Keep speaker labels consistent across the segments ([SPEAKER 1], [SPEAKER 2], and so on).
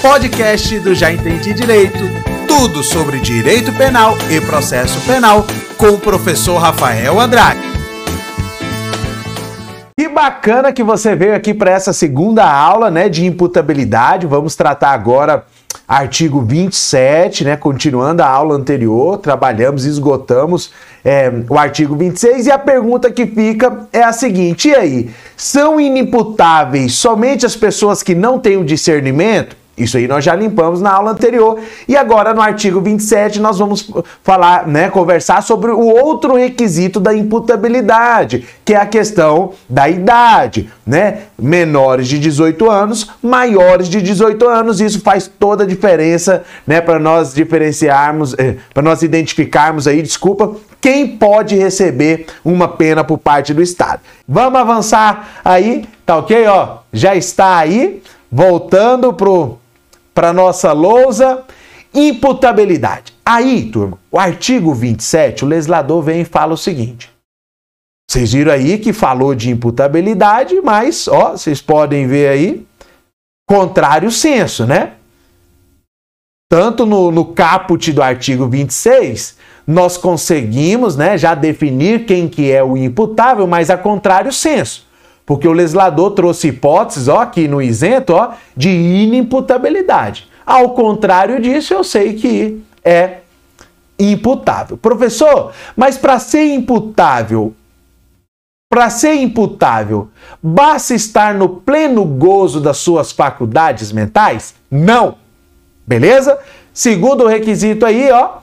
[SPEAKER 1] podcast do Já Entendi Direito. Tudo sobre direito penal e processo penal com o professor Rafael Andrade.
[SPEAKER 2] Que bacana que você veio aqui para essa segunda aula, né, de imputabilidade. Vamos tratar agora artigo 27, né? Continuando a aula anterior, trabalhamos, esgotamos é, o artigo 26 e a pergunta que fica é a seguinte: e aí, são inimputáveis somente as pessoas que não têm o discernimento? Isso aí nós já limpamos na aula anterior. E agora no artigo 27 nós vamos falar, né, conversar sobre o outro requisito da imputabilidade, que é a questão da idade, né? Menores de 18 anos, maiores de 18 anos, isso faz toda a diferença, né, para nós diferenciarmos, eh, para nós identificarmos aí, desculpa, quem pode receber uma pena por parte do Estado. Vamos avançar aí, tá OK, ó? Já está aí, voltando pro para nossa lousa, imputabilidade. Aí, turma, o artigo 27, o legislador vem e fala o seguinte. Vocês viram aí que falou de imputabilidade, mas, ó, vocês podem ver aí, contrário senso, né? Tanto no, no caput do artigo 26, nós conseguimos, né, já definir quem que é o imputável, mas a contrário senso porque o legislador trouxe hipóteses, ó, aqui no isento, ó, de inimputabilidade. Ao contrário disso, eu sei que é imputável. Professor, mas para ser imputável, para ser imputável, basta estar no pleno gozo das suas faculdades mentais? Não. Beleza? Segundo requisito aí, ó,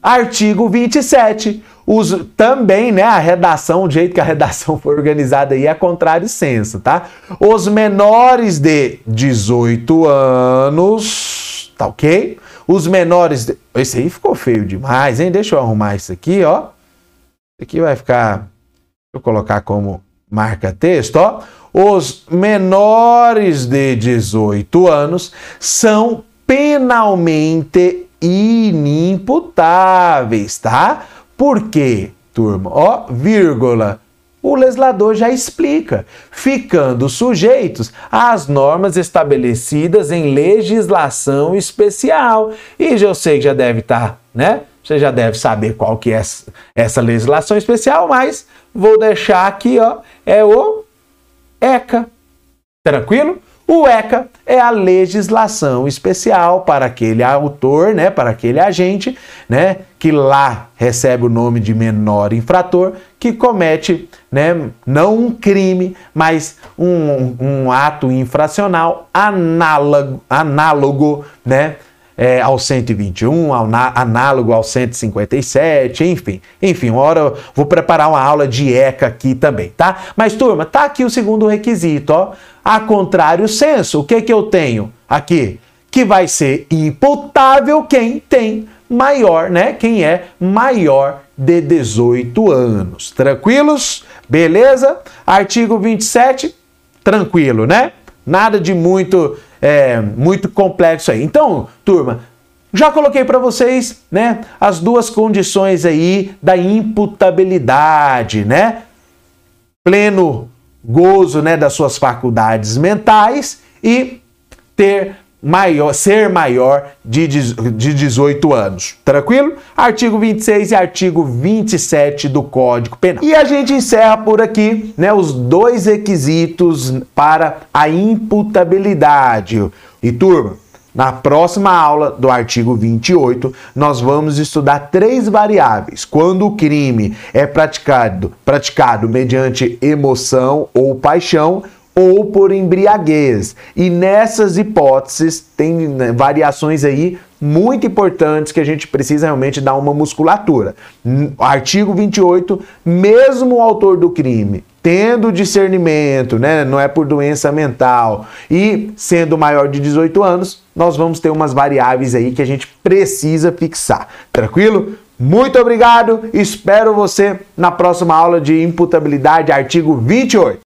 [SPEAKER 2] artigo 27 os, também, né, a redação, o jeito que a redação foi organizada aí é contrário senso, tá? Os menores de 18 anos, tá ok? Os menores de... Esse aí ficou feio demais, hein? Deixa eu arrumar isso aqui, ó. Isso aqui vai ficar... Deixa eu colocar como marca texto, ó. Os menores de 18 anos são penalmente inimputáveis, tá? Por quê, turma? Ó, vírgula. O legislador já explica, ficando sujeitos às normas estabelecidas em legislação especial. E eu sei que já deve estar, tá, né? Você já deve saber qual que é essa legislação especial, mas vou deixar aqui, ó, é o ECA. Tranquilo? O ECA é a legislação especial para aquele autor, né, para aquele agente, né, que lá recebe o nome de menor infrator, que comete, né, não um crime, mas um, um ato infracional análogo, análogo, né, é, ao 121, ao análogo ao 157, enfim. Enfim, uma hora eu vou preparar uma aula de ECA aqui também, tá? Mas, turma, tá aqui o segundo requisito, ó. A contrário senso, o que que eu tenho aqui? Que vai ser imputável quem tem maior, né? Quem é maior de 18 anos. Tranquilos? Beleza? Artigo 27, tranquilo, né? Nada de muito é, muito complexo aí. Então, turma, já coloquei para vocês, né, as duas condições aí da imputabilidade, né? Pleno gozo, né, das suas faculdades mentais e ter maior, ser maior de, de 18 anos. Tranquilo? Artigo 26 e artigo 27 do Código Penal. E a gente encerra por aqui, né, os dois requisitos para a imputabilidade. E turma, na próxima aula do artigo 28, nós vamos estudar três variáveis. Quando o crime é praticado, praticado mediante emoção ou paixão, ou por embriaguez. E nessas hipóteses tem né, variações aí muito importantes que a gente precisa realmente dar uma musculatura. Artigo 28, mesmo o autor do crime tendo discernimento, né, não é por doença mental e sendo maior de 18 anos, nós vamos ter umas variáveis aí que a gente precisa fixar. Tranquilo? Muito obrigado, espero você na próxima aula de imputabilidade, artigo 28.